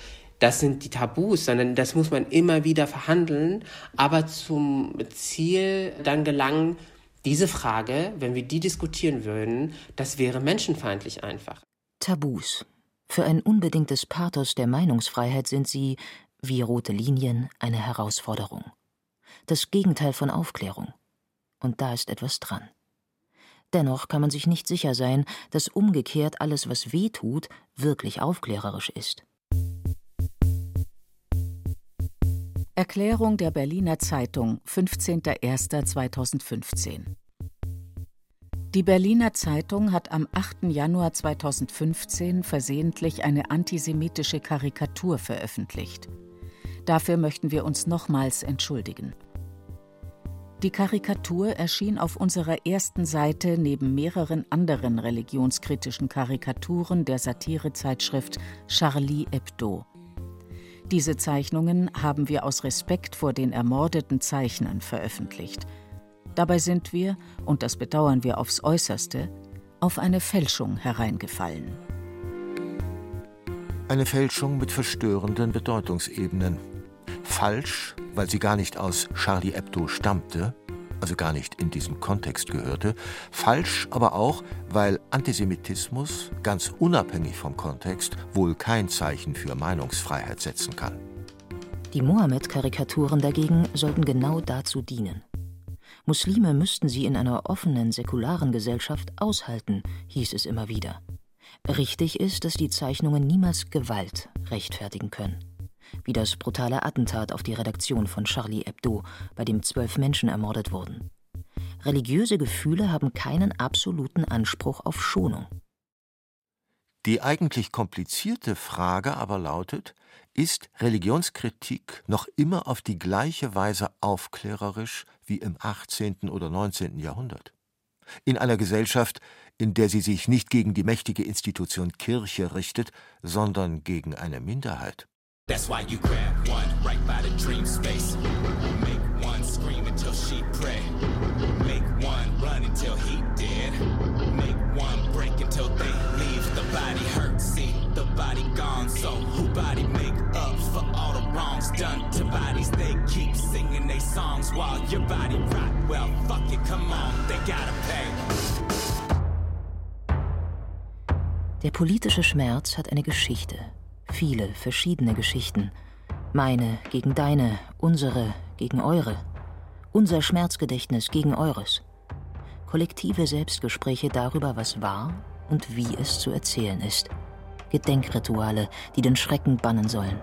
das sind die Tabus, sondern das muss man immer wieder verhandeln, aber zum Ziel dann gelangen, diese Frage, wenn wir die diskutieren würden, das wäre menschenfeindlich einfach. Tabus. Für ein unbedingtes Pathos der Meinungsfreiheit sind sie, wie rote Linien, eine Herausforderung. Das Gegenteil von Aufklärung. Und da ist etwas dran. Dennoch kann man sich nicht sicher sein, dass umgekehrt alles, was weh tut, wirklich aufklärerisch ist. Erklärung der Berliner Zeitung, 15.01.2015 Die Berliner Zeitung hat am 8. Januar 2015 versehentlich eine antisemitische Karikatur veröffentlicht. Dafür möchten wir uns nochmals entschuldigen. Die Karikatur erschien auf unserer ersten Seite neben mehreren anderen religionskritischen Karikaturen der Satirezeitschrift Charlie Hebdo. Diese Zeichnungen haben wir aus Respekt vor den ermordeten Zeichnern veröffentlicht. Dabei sind wir, und das bedauern wir aufs äußerste, auf eine Fälschung hereingefallen. Eine Fälschung mit verstörenden Bedeutungsebenen. Falsch, weil sie gar nicht aus Charlie Hebdo stammte, also gar nicht in diesen Kontext gehörte. Falsch aber auch, weil Antisemitismus, ganz unabhängig vom Kontext, wohl kein Zeichen für Meinungsfreiheit setzen kann. Die Mohammed-Karikaturen dagegen sollten genau dazu dienen. Muslime müssten sie in einer offenen, säkularen Gesellschaft aushalten, hieß es immer wieder. Richtig ist, dass die Zeichnungen niemals Gewalt rechtfertigen können. Wie das brutale Attentat auf die Redaktion von Charlie Hebdo, bei dem zwölf Menschen ermordet wurden. Religiöse Gefühle haben keinen absoluten Anspruch auf Schonung. Die eigentlich komplizierte Frage aber lautet, ist Religionskritik noch immer auf die gleiche Weise aufklärerisch wie im 18. oder 19. Jahrhundert? In einer Gesellschaft, in der sie sich nicht gegen die mächtige Institution Kirche richtet, sondern gegen eine Minderheit. That's why you grab one right by the dream space. Make one scream until she pray. Make one run until he dead. Make one break until they leave. The body hurt, see the body gone. So who body make up for all the wrongs done to bodies? They keep singing their songs while your body rot. Well, fuck it, come on, they gotta pay. Der politische Schmerz hat eine Geschichte, viele verschiedene Geschichten. Meine gegen deine, unsere gegen eure. Unser Schmerzgedächtnis gegen eures. Kollektive Selbstgespräche darüber, was war und wie es zu erzählen ist. Gedenkrituale, die den Schrecken bannen sollen.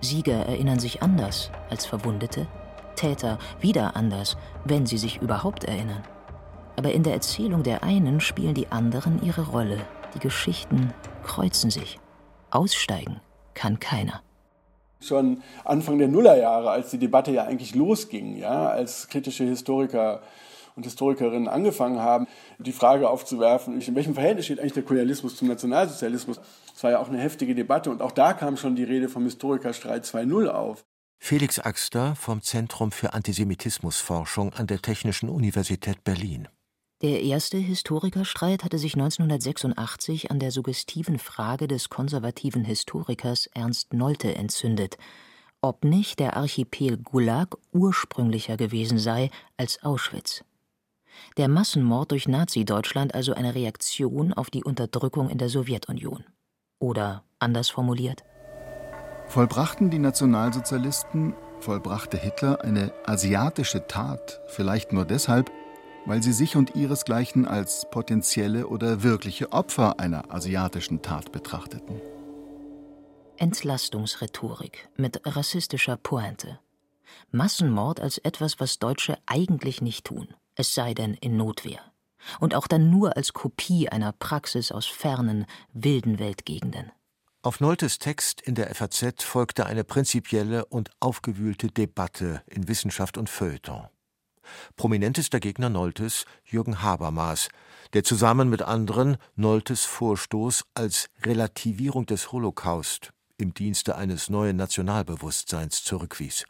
Sieger erinnern sich anders als Verwundete, Täter wieder anders, wenn sie sich überhaupt erinnern. Aber in der Erzählung der einen spielen die anderen ihre Rolle die Geschichten kreuzen sich. Aussteigen kann keiner. Schon Anfang der Nullerjahre, als die Debatte ja eigentlich losging, ja, als kritische Historiker und Historikerinnen angefangen haben, die Frage aufzuwerfen, in welchem Verhältnis steht eigentlich der Kolonialismus zum Nationalsozialismus. Es war ja auch eine heftige Debatte und auch da kam schon die Rede vom Historikerstreit 2.0 auf. Felix Axter vom Zentrum für Antisemitismusforschung an der Technischen Universität Berlin. Der erste Historikerstreit hatte sich 1986 an der suggestiven Frage des konservativen Historikers Ernst Nolte entzündet, ob nicht der Archipel Gulag ursprünglicher gewesen sei als Auschwitz. Der Massenmord durch Nazi-Deutschland also eine Reaktion auf die Unterdrückung in der Sowjetunion. Oder anders formuliert: Vollbrachten die Nationalsozialisten, vollbrachte Hitler eine asiatische Tat, vielleicht nur deshalb, weil sie sich und ihresgleichen als potenzielle oder wirkliche Opfer einer asiatischen Tat betrachteten. Entlastungsrhetorik mit rassistischer Pointe. Massenmord als etwas, was Deutsche eigentlich nicht tun, es sei denn in Notwehr. Und auch dann nur als Kopie einer Praxis aus fernen, wilden Weltgegenden. Auf Noltes Text in der FAZ folgte eine prinzipielle und aufgewühlte Debatte in Wissenschaft und Feuilleton. Prominentester Gegner Noltes Jürgen Habermas, der zusammen mit anderen Noltes Vorstoß als Relativierung des Holocaust im Dienste eines neuen Nationalbewusstseins zurückwies.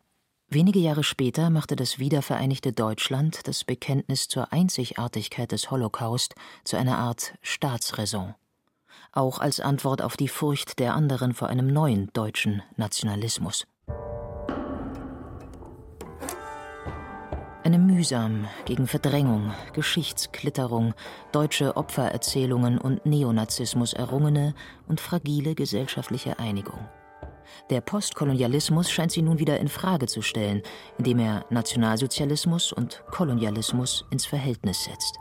Wenige Jahre später machte das wiedervereinigte Deutschland das Bekenntnis zur Einzigartigkeit des Holocaust zu einer Art Staatsräson, auch als Antwort auf die Furcht der anderen vor einem neuen deutschen Nationalismus. Eine mühsam gegen Verdrängung, Geschichtsklitterung, deutsche Opfererzählungen und Neonazismus errungene und fragile gesellschaftliche Einigung. Der Postkolonialismus scheint sie nun wieder in Frage zu stellen, indem er Nationalsozialismus und Kolonialismus ins Verhältnis setzt.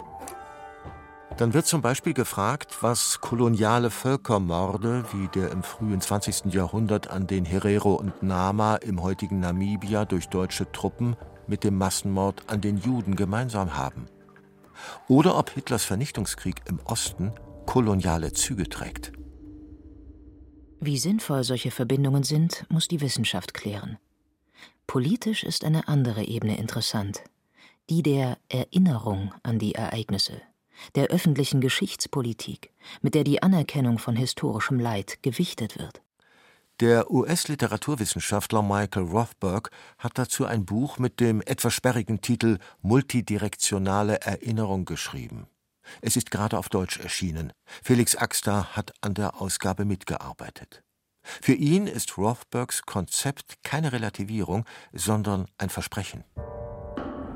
Dann wird zum Beispiel gefragt, was koloniale Völkermorde wie der im frühen 20. Jahrhundert an den Herero und Nama im heutigen Namibia durch deutsche Truppen mit dem Massenmord an den Juden gemeinsam haben. Oder ob Hitlers Vernichtungskrieg im Osten koloniale Züge trägt. Wie sinnvoll solche Verbindungen sind, muss die Wissenschaft klären. Politisch ist eine andere Ebene interessant, Die der Erinnerung an die Ereignisse, der öffentlichen Geschichtspolitik, mit der die Anerkennung von historischem Leid gewichtet wird. Der US-Literaturwissenschaftler Michael Rothberg hat dazu ein Buch mit dem etwas sperrigen Titel Multidirektionale Erinnerung geschrieben. Es ist gerade auf Deutsch erschienen. Felix Axter hat an der Ausgabe mitgearbeitet. Für ihn ist Rothbergs Konzept keine Relativierung, sondern ein Versprechen.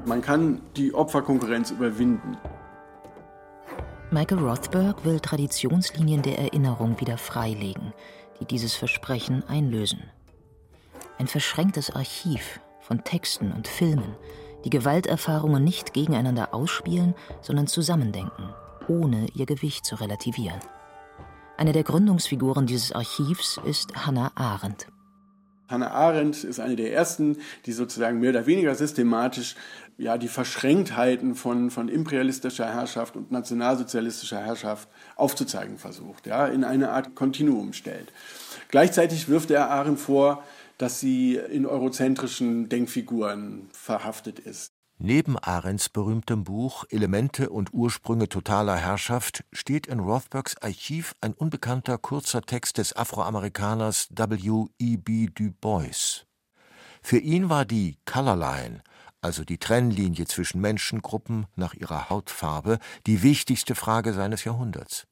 Man kann die Opferkonkurrenz überwinden. Michael Rothberg will Traditionslinien der Erinnerung wieder freilegen, die dieses Versprechen einlösen. Ein verschränktes Archiv von Texten und Filmen, die Gewalterfahrungen nicht gegeneinander ausspielen, sondern zusammendenken, ohne ihr Gewicht zu relativieren. Eine der Gründungsfiguren dieses Archivs ist Hannah Arendt. Hannah Arendt ist eine der ersten, die sozusagen mehr oder weniger systematisch ja, die Verschränktheiten von, von imperialistischer Herrschaft und nationalsozialistischer Herrschaft aufzuzeigen versucht, ja, in eine Art Kontinuum stellt. Gleichzeitig wirft er Arendt vor, dass sie in eurozentrischen Denkfiguren verhaftet ist. Neben Arends berühmtem Buch Elemente und Ursprünge totaler Herrschaft steht in Rothbergs Archiv ein unbekannter kurzer Text des Afroamerikaners W. E. B. Du Bois. Für ihn war die Color Line, also die Trennlinie zwischen Menschengruppen nach ihrer Hautfarbe, die wichtigste Frage seines Jahrhunderts.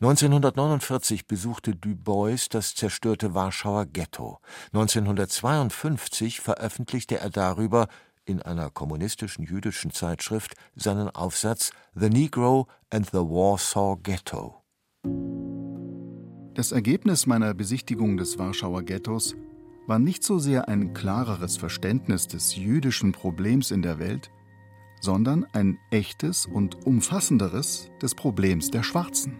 1949 besuchte Du Bois das zerstörte Warschauer Ghetto. 1952 veröffentlichte er darüber in einer kommunistischen jüdischen Zeitschrift seinen Aufsatz The Negro and the Warsaw Ghetto. Das Ergebnis meiner Besichtigung des Warschauer Ghettos war nicht so sehr ein klareres Verständnis des jüdischen Problems in der Welt, sondern ein echtes und umfassenderes des Problems der Schwarzen.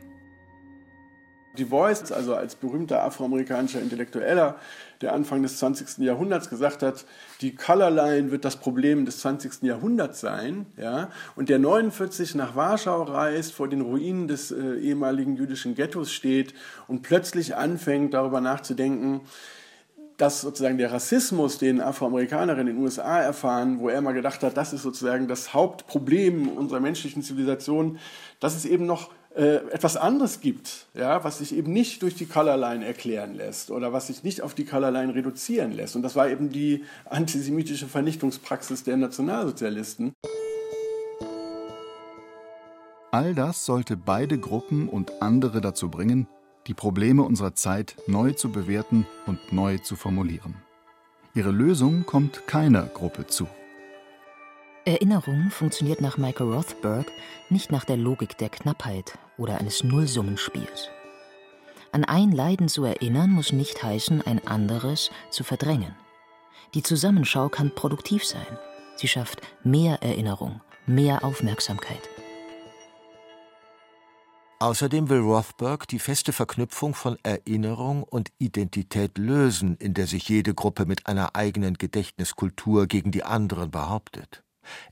Du Bois, also als berühmter afroamerikanischer Intellektueller, der Anfang des 20. Jahrhunderts gesagt hat, die Color Line wird das Problem des 20. Jahrhunderts sein, ja, und der 49 nach Warschau reist, vor den Ruinen des äh, ehemaligen jüdischen Ghettos steht und plötzlich anfängt darüber nachzudenken, dass sozusagen der Rassismus, den Afroamerikanerinnen in den USA erfahren, wo er mal gedacht hat, das ist sozusagen das Hauptproblem unserer menschlichen Zivilisation, dass es eben noch äh, etwas anderes gibt, ja, was sich eben nicht durch die Colorline erklären lässt oder was sich nicht auf die Colorline reduzieren lässt. Und das war eben die antisemitische Vernichtungspraxis der Nationalsozialisten. All das sollte beide Gruppen und andere dazu bringen, die Probleme unserer Zeit neu zu bewerten und neu zu formulieren. Ihre Lösung kommt keiner Gruppe zu. Erinnerung funktioniert nach Michael Rothberg nicht nach der Logik der Knappheit oder eines Nullsummenspiels. An ein Leiden zu erinnern muss nicht heißen, ein anderes zu verdrängen. Die Zusammenschau kann produktiv sein. Sie schafft mehr Erinnerung, mehr Aufmerksamkeit. Außerdem will Rothberg die feste Verknüpfung von Erinnerung und Identität lösen, in der sich jede Gruppe mit einer eigenen Gedächtniskultur gegen die anderen behauptet.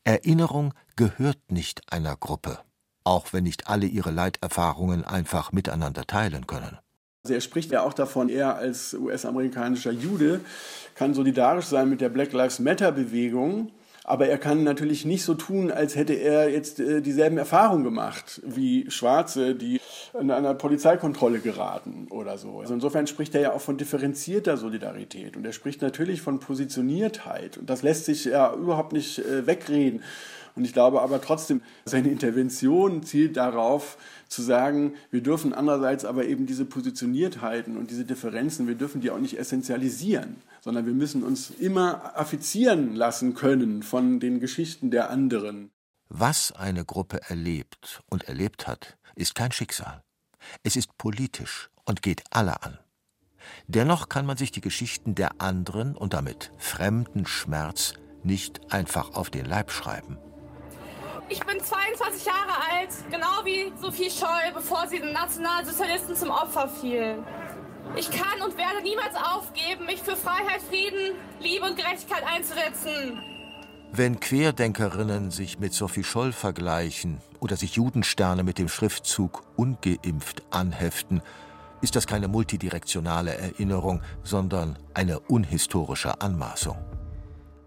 Erinnerung gehört nicht einer Gruppe, auch wenn nicht alle ihre Leiterfahrungen einfach miteinander teilen können. Also er spricht ja auch davon, er als US-amerikanischer Jude kann solidarisch sein mit der Black Lives Matter-Bewegung aber er kann natürlich nicht so tun, als hätte er jetzt äh, dieselben Erfahrungen gemacht wie Schwarze, die in einer Polizeikontrolle geraten oder so. Also insofern spricht er ja auch von differenzierter Solidarität und er spricht natürlich von Positioniertheit und das lässt sich ja überhaupt nicht äh, wegreden. Und ich glaube aber trotzdem, seine Intervention zielt darauf, zu sagen, wir dürfen andererseits aber eben diese Positioniertheiten und diese Differenzen, wir dürfen die auch nicht essentialisieren, sondern wir müssen uns immer affizieren lassen können von den Geschichten der anderen. Was eine Gruppe erlebt und erlebt hat, ist kein Schicksal. Es ist politisch und geht alle an. Dennoch kann man sich die Geschichten der anderen und damit fremden Schmerz nicht einfach auf den Leib schreiben. Ich bin 22 Jahre alt, genau wie Sophie Scholl, bevor sie den Nationalsozialisten zum Opfer fiel. Ich kann und werde niemals aufgeben, mich für Freiheit, Frieden, Liebe und Gerechtigkeit einzusetzen. Wenn Querdenkerinnen sich mit Sophie Scholl vergleichen oder sich Judensterne mit dem Schriftzug ungeimpft anheften, ist das keine multidirektionale Erinnerung, sondern eine unhistorische Anmaßung.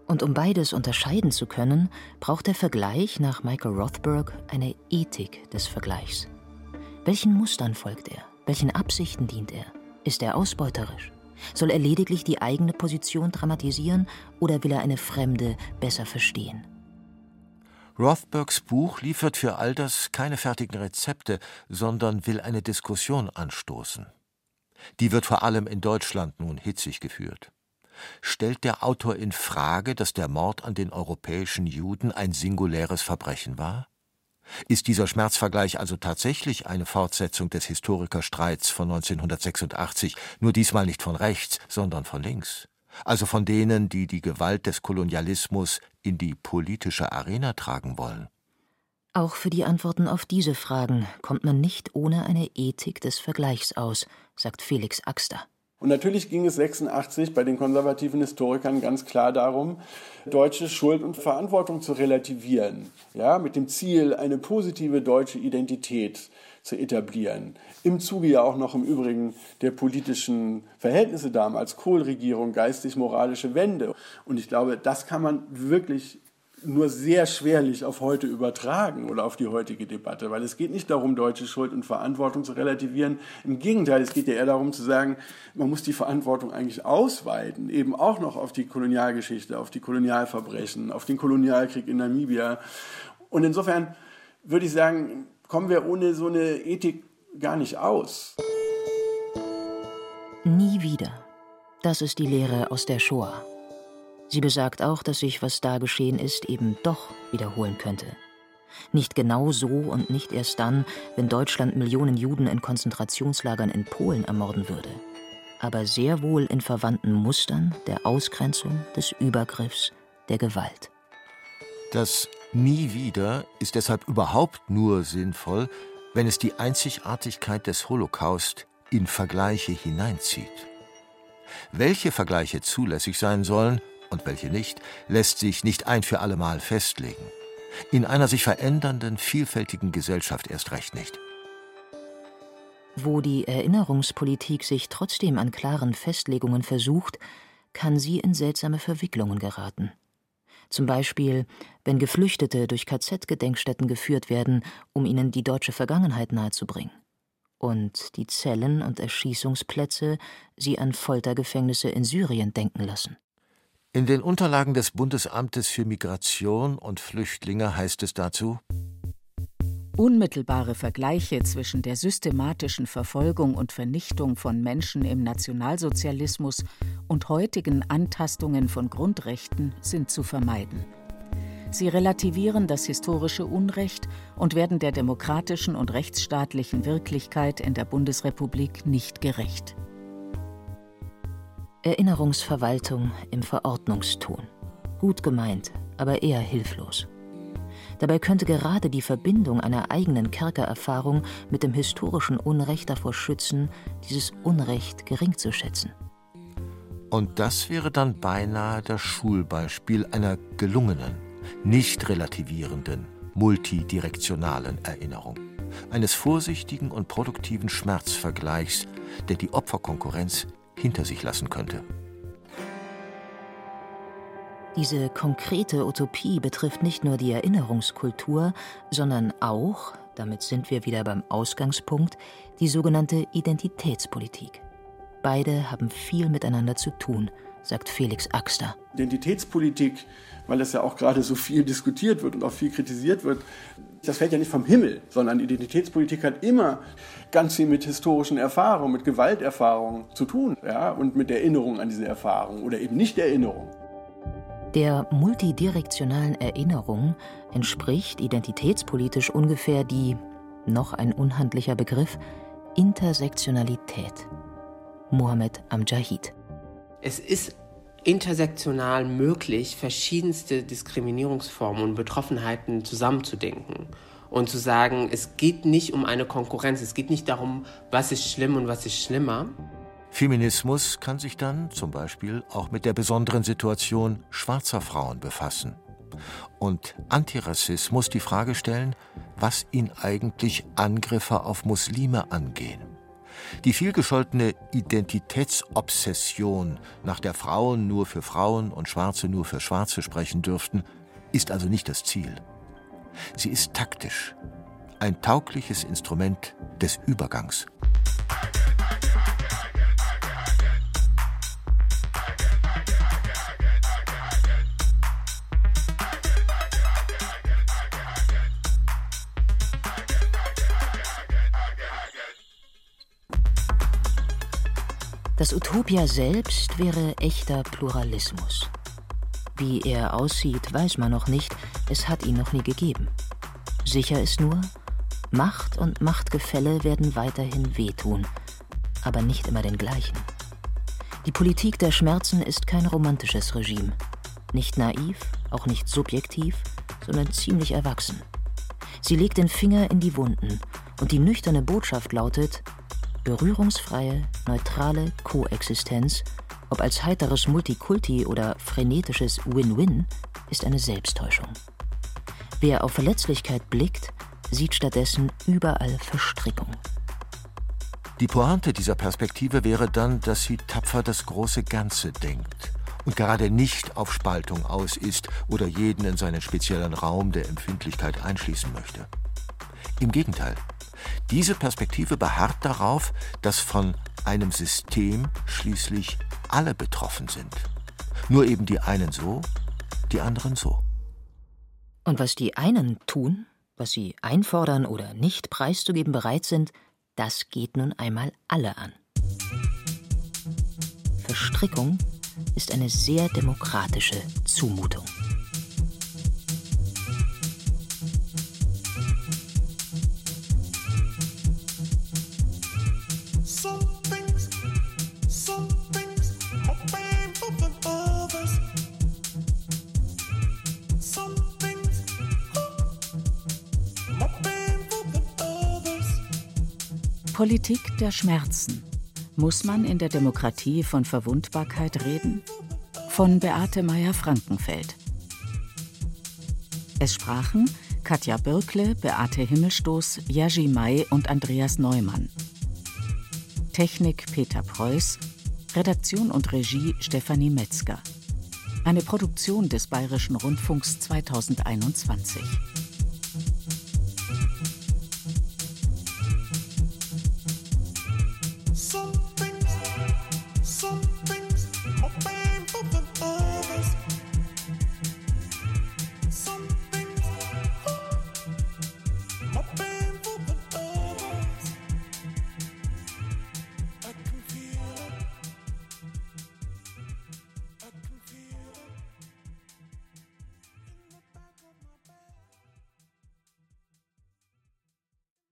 Und um beides unterscheiden zu können, braucht der Vergleich nach Michael Rothberg eine Ethik des Vergleichs. Welchen Mustern folgt er? Welchen Absichten dient er? Ist er ausbeuterisch? Soll er lediglich die eigene Position dramatisieren oder will er eine Fremde besser verstehen? Rothbergs Buch liefert für all das keine fertigen Rezepte, sondern will eine Diskussion anstoßen. Die wird vor allem in Deutschland nun hitzig geführt. Stellt der Autor in Frage, dass der Mord an den europäischen Juden ein singuläres Verbrechen war? Ist dieser Schmerzvergleich also tatsächlich eine Fortsetzung des Historikerstreits von 1986, nur diesmal nicht von rechts, sondern von links? Also von denen, die die Gewalt des Kolonialismus in die politische Arena tragen wollen? Auch für die Antworten auf diese Fragen kommt man nicht ohne eine Ethik des Vergleichs aus, sagt Felix Axter. Und natürlich ging es 86 bei den konservativen Historikern ganz klar darum, deutsche Schuld und Verantwortung zu relativieren, ja, mit dem Ziel, eine positive deutsche Identität zu etablieren. Im Zuge ja auch noch im Übrigen der politischen Verhältnisse damals, Kohlregierung, geistig-moralische Wende. Und ich glaube, das kann man wirklich nur sehr schwerlich auf heute übertragen oder auf die heutige Debatte, weil es geht nicht darum, deutsche Schuld und Verantwortung zu relativieren. Im Gegenteil, es geht ja eher darum zu sagen, man muss die Verantwortung eigentlich ausweiten, eben auch noch auf die Kolonialgeschichte, auf die Kolonialverbrechen, auf den Kolonialkrieg in Namibia. Und insofern würde ich sagen, kommen wir ohne so eine Ethik gar nicht aus. Nie wieder. Das ist die Lehre aus der Shoah. Sie besagt auch, dass sich, was da geschehen ist, eben doch wiederholen könnte. Nicht genau so und nicht erst dann, wenn Deutschland Millionen Juden in Konzentrationslagern in Polen ermorden würde, aber sehr wohl in verwandten Mustern der Ausgrenzung, des Übergriffs, der Gewalt. Das Nie wieder ist deshalb überhaupt nur sinnvoll, wenn es die Einzigartigkeit des Holocaust in Vergleiche hineinzieht. Welche Vergleiche zulässig sein sollen, und welche nicht, lässt sich nicht ein für allemal festlegen. In einer sich verändernden, vielfältigen Gesellschaft erst recht nicht. Wo die Erinnerungspolitik sich trotzdem an klaren Festlegungen versucht, kann sie in seltsame Verwicklungen geraten. Zum Beispiel, wenn Geflüchtete durch KZ-Gedenkstätten geführt werden, um ihnen die deutsche Vergangenheit nahezubringen. Und die Zellen und Erschießungsplätze sie an Foltergefängnisse in Syrien denken lassen. In den Unterlagen des Bundesamtes für Migration und Flüchtlinge heißt es dazu Unmittelbare Vergleiche zwischen der systematischen Verfolgung und Vernichtung von Menschen im Nationalsozialismus und heutigen Antastungen von Grundrechten sind zu vermeiden. Sie relativieren das historische Unrecht und werden der demokratischen und rechtsstaatlichen Wirklichkeit in der Bundesrepublik nicht gerecht. Erinnerungsverwaltung im Verordnungston. Gut gemeint, aber eher hilflos. Dabei könnte gerade die Verbindung einer eigenen Kerkererfahrung mit dem historischen Unrecht davor schützen, dieses Unrecht gering zu schätzen. Und das wäre dann beinahe das Schulbeispiel einer gelungenen, nicht relativierenden, multidirektionalen Erinnerung. Eines vorsichtigen und produktiven Schmerzvergleichs, der die Opferkonkurrenz hinter sich lassen könnte. Diese konkrete Utopie betrifft nicht nur die Erinnerungskultur, sondern auch, damit sind wir wieder beim Ausgangspunkt, die sogenannte Identitätspolitik. Beide haben viel miteinander zu tun, sagt Felix Axter. Identitätspolitik, weil das ja auch gerade so viel diskutiert wird und auch viel kritisiert wird, das fällt ja nicht vom Himmel, sondern Identitätspolitik hat immer ganz viel mit historischen Erfahrungen, mit Gewalterfahrungen zu tun ja, und mit Erinnerung an diese Erfahrung oder eben nicht Erinnerung. Der multidirektionalen Erinnerung entspricht identitätspolitisch ungefähr die, noch ein unhandlicher Begriff, Intersektionalität. Mohammed Amjahid. Es ist intersektional möglich, verschiedenste Diskriminierungsformen und Betroffenheiten zusammenzudenken und zu sagen, es geht nicht um eine Konkurrenz, es geht nicht darum, was ist schlimm und was ist schlimmer. Feminismus kann sich dann zum Beispiel auch mit der besonderen Situation schwarzer Frauen befassen. Und Antirassismus die Frage stellen, was ihn eigentlich Angriffe auf Muslime angehen. Die vielgescholtene Identitätsobsession, nach der Frauen nur für Frauen und Schwarze nur für Schwarze sprechen dürften, ist also nicht das Ziel. Sie ist taktisch, ein taugliches Instrument des Übergangs. Das Utopia selbst wäre echter Pluralismus. Wie er aussieht, weiß man noch nicht, es hat ihn noch nie gegeben. Sicher ist nur, Macht und Machtgefälle werden weiterhin wehtun, aber nicht immer den gleichen. Die Politik der Schmerzen ist kein romantisches Regime. Nicht naiv, auch nicht subjektiv, sondern ziemlich erwachsen. Sie legt den Finger in die Wunden und die nüchterne Botschaft lautet, berührungsfreie, neutrale Koexistenz, ob als heiteres Multikulti oder frenetisches Win-Win, ist eine Selbsttäuschung. Wer auf Verletzlichkeit blickt, sieht stattdessen überall Verstrickung. Die Pointe dieser Perspektive wäre dann, dass sie tapfer das große Ganze denkt und gerade nicht auf Spaltung aus ist oder jeden in seinen speziellen Raum der Empfindlichkeit einschließen möchte. Im Gegenteil, diese Perspektive beharrt darauf, dass von einem System schließlich alle betroffen sind. Nur eben die einen so, die anderen so. Und was die einen tun, was sie einfordern oder nicht preiszugeben bereit sind, das geht nun einmal alle an. Verstrickung ist eine sehr demokratische Zumutung. Politik der Schmerzen. Muss man in der Demokratie von Verwundbarkeit reden? Von Beate Meyer-Frankenfeld. Es sprachen Katja Birkle, Beate Himmelstoß, Jerzy May und Andreas Neumann. Technik Peter Preuß, Redaktion und Regie Stefanie Metzger. Eine Produktion des Bayerischen Rundfunks 2021.